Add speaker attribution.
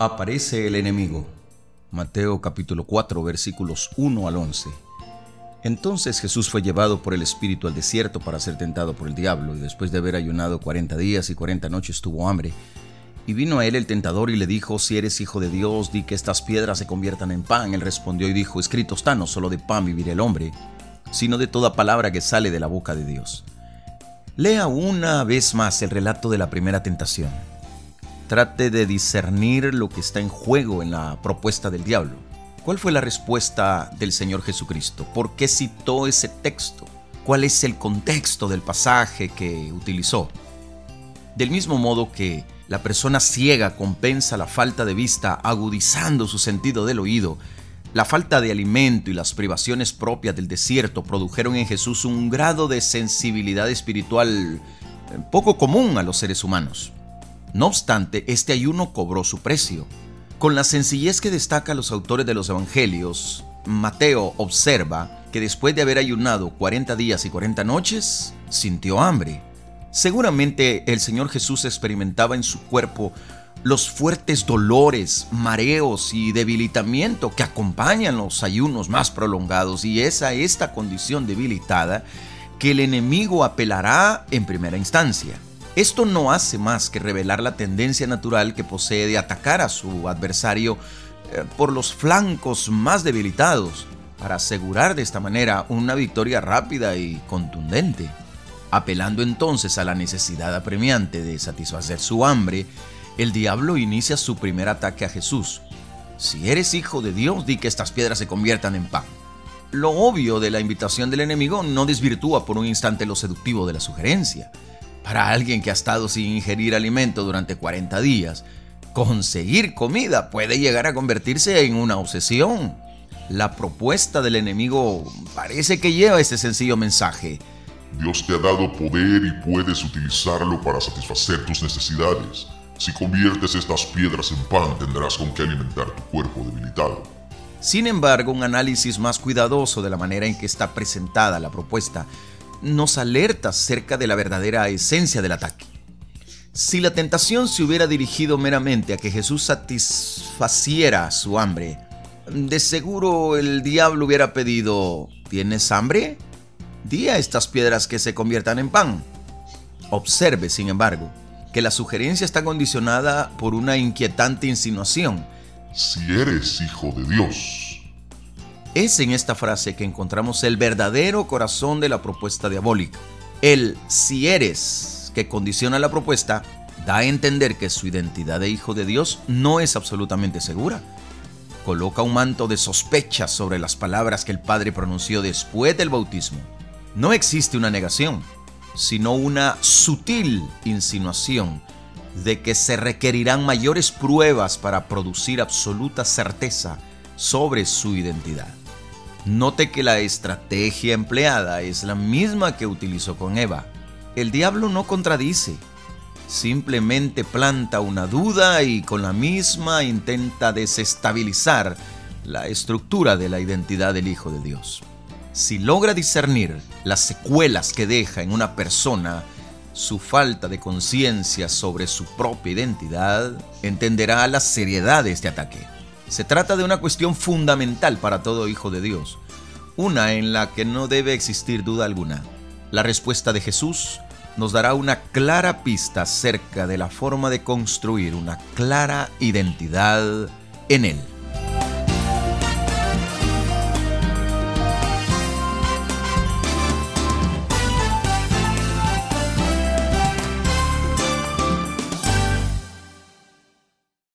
Speaker 1: Aparece el enemigo. Mateo capítulo 4 versículos 1 al 11. Entonces Jesús fue llevado por el Espíritu al desierto para ser tentado por el diablo, y después de haber ayunado cuarenta días y cuarenta noches tuvo hambre. Y vino a él el tentador y le dijo, si eres hijo de Dios, di que estas piedras se conviertan en pan. Él respondió y dijo, escrito está, no solo de pan vivirá el hombre, sino de toda palabra que sale de la boca de Dios. Lea una vez más el relato de la primera tentación. Trate de discernir lo que está en juego en la propuesta del diablo. ¿Cuál fue la respuesta del Señor Jesucristo? ¿Por qué citó ese texto? ¿Cuál es el contexto del pasaje que utilizó? Del mismo modo que la persona ciega compensa la falta de vista agudizando su sentido del oído, la falta de alimento y las privaciones propias del desierto produjeron en Jesús un grado de sensibilidad espiritual eh, poco común a los seres humanos. No obstante, este ayuno cobró su precio. Con la sencillez que destaca los autores de los Evangelios, Mateo observa que después de haber ayunado 40 días y 40 noches, sintió hambre. Seguramente el Señor Jesús experimentaba en su cuerpo los fuertes dolores, mareos y debilitamiento que acompañan los ayunos más prolongados y es a esta condición debilitada que el enemigo apelará en primera instancia. Esto no hace más que revelar la tendencia natural que posee de atacar a su adversario eh, por los flancos más debilitados, para asegurar de esta manera una victoria rápida y contundente. Apelando entonces a la necesidad apremiante de satisfacer su hambre, el diablo inicia su primer ataque a Jesús. Si eres hijo de Dios, di que estas piedras se conviertan en pan. Lo obvio de la invitación del enemigo no desvirtúa por un instante lo seductivo de la sugerencia. Para alguien que ha estado sin ingerir alimento durante 40 días, conseguir comida puede llegar a convertirse en una obsesión. La propuesta del enemigo parece que lleva ese sencillo mensaje.
Speaker 2: Dios te ha dado poder y puedes utilizarlo para satisfacer tus necesidades. Si conviertes estas piedras en pan, tendrás con qué alimentar tu cuerpo debilitado.
Speaker 1: Sin embargo, un análisis más cuidadoso de la manera en que está presentada la propuesta nos alerta acerca de la verdadera esencia del ataque. Si la tentación se hubiera dirigido meramente a que Jesús satisfaciera su hambre, de seguro el diablo hubiera pedido, ¿tienes hambre? Di a estas piedras que se conviertan en pan. Observe, sin embargo, que la sugerencia está condicionada por una inquietante insinuación.
Speaker 2: Si eres hijo de Dios.
Speaker 1: Es en esta frase que encontramos el verdadero corazón de la propuesta diabólica. El si eres que condiciona la propuesta da a entender que su identidad de hijo de Dios no es absolutamente segura. Coloca un manto de sospecha sobre las palabras que el Padre pronunció después del bautismo. No existe una negación, sino una sutil insinuación de que se requerirán mayores pruebas para producir absoluta certeza sobre su identidad. Note que la estrategia empleada es la misma que utilizó con Eva. El diablo no contradice, simplemente planta una duda y con la misma intenta desestabilizar la estructura de la identidad del Hijo de Dios. Si logra discernir las secuelas que deja en una persona su falta de conciencia sobre su propia identidad, entenderá la seriedad de este ataque. Se trata de una cuestión fundamental para todo hijo de Dios, una en la que no debe existir duda alguna. La respuesta de Jesús nos dará una clara pista acerca de la forma de construir una clara identidad en Él.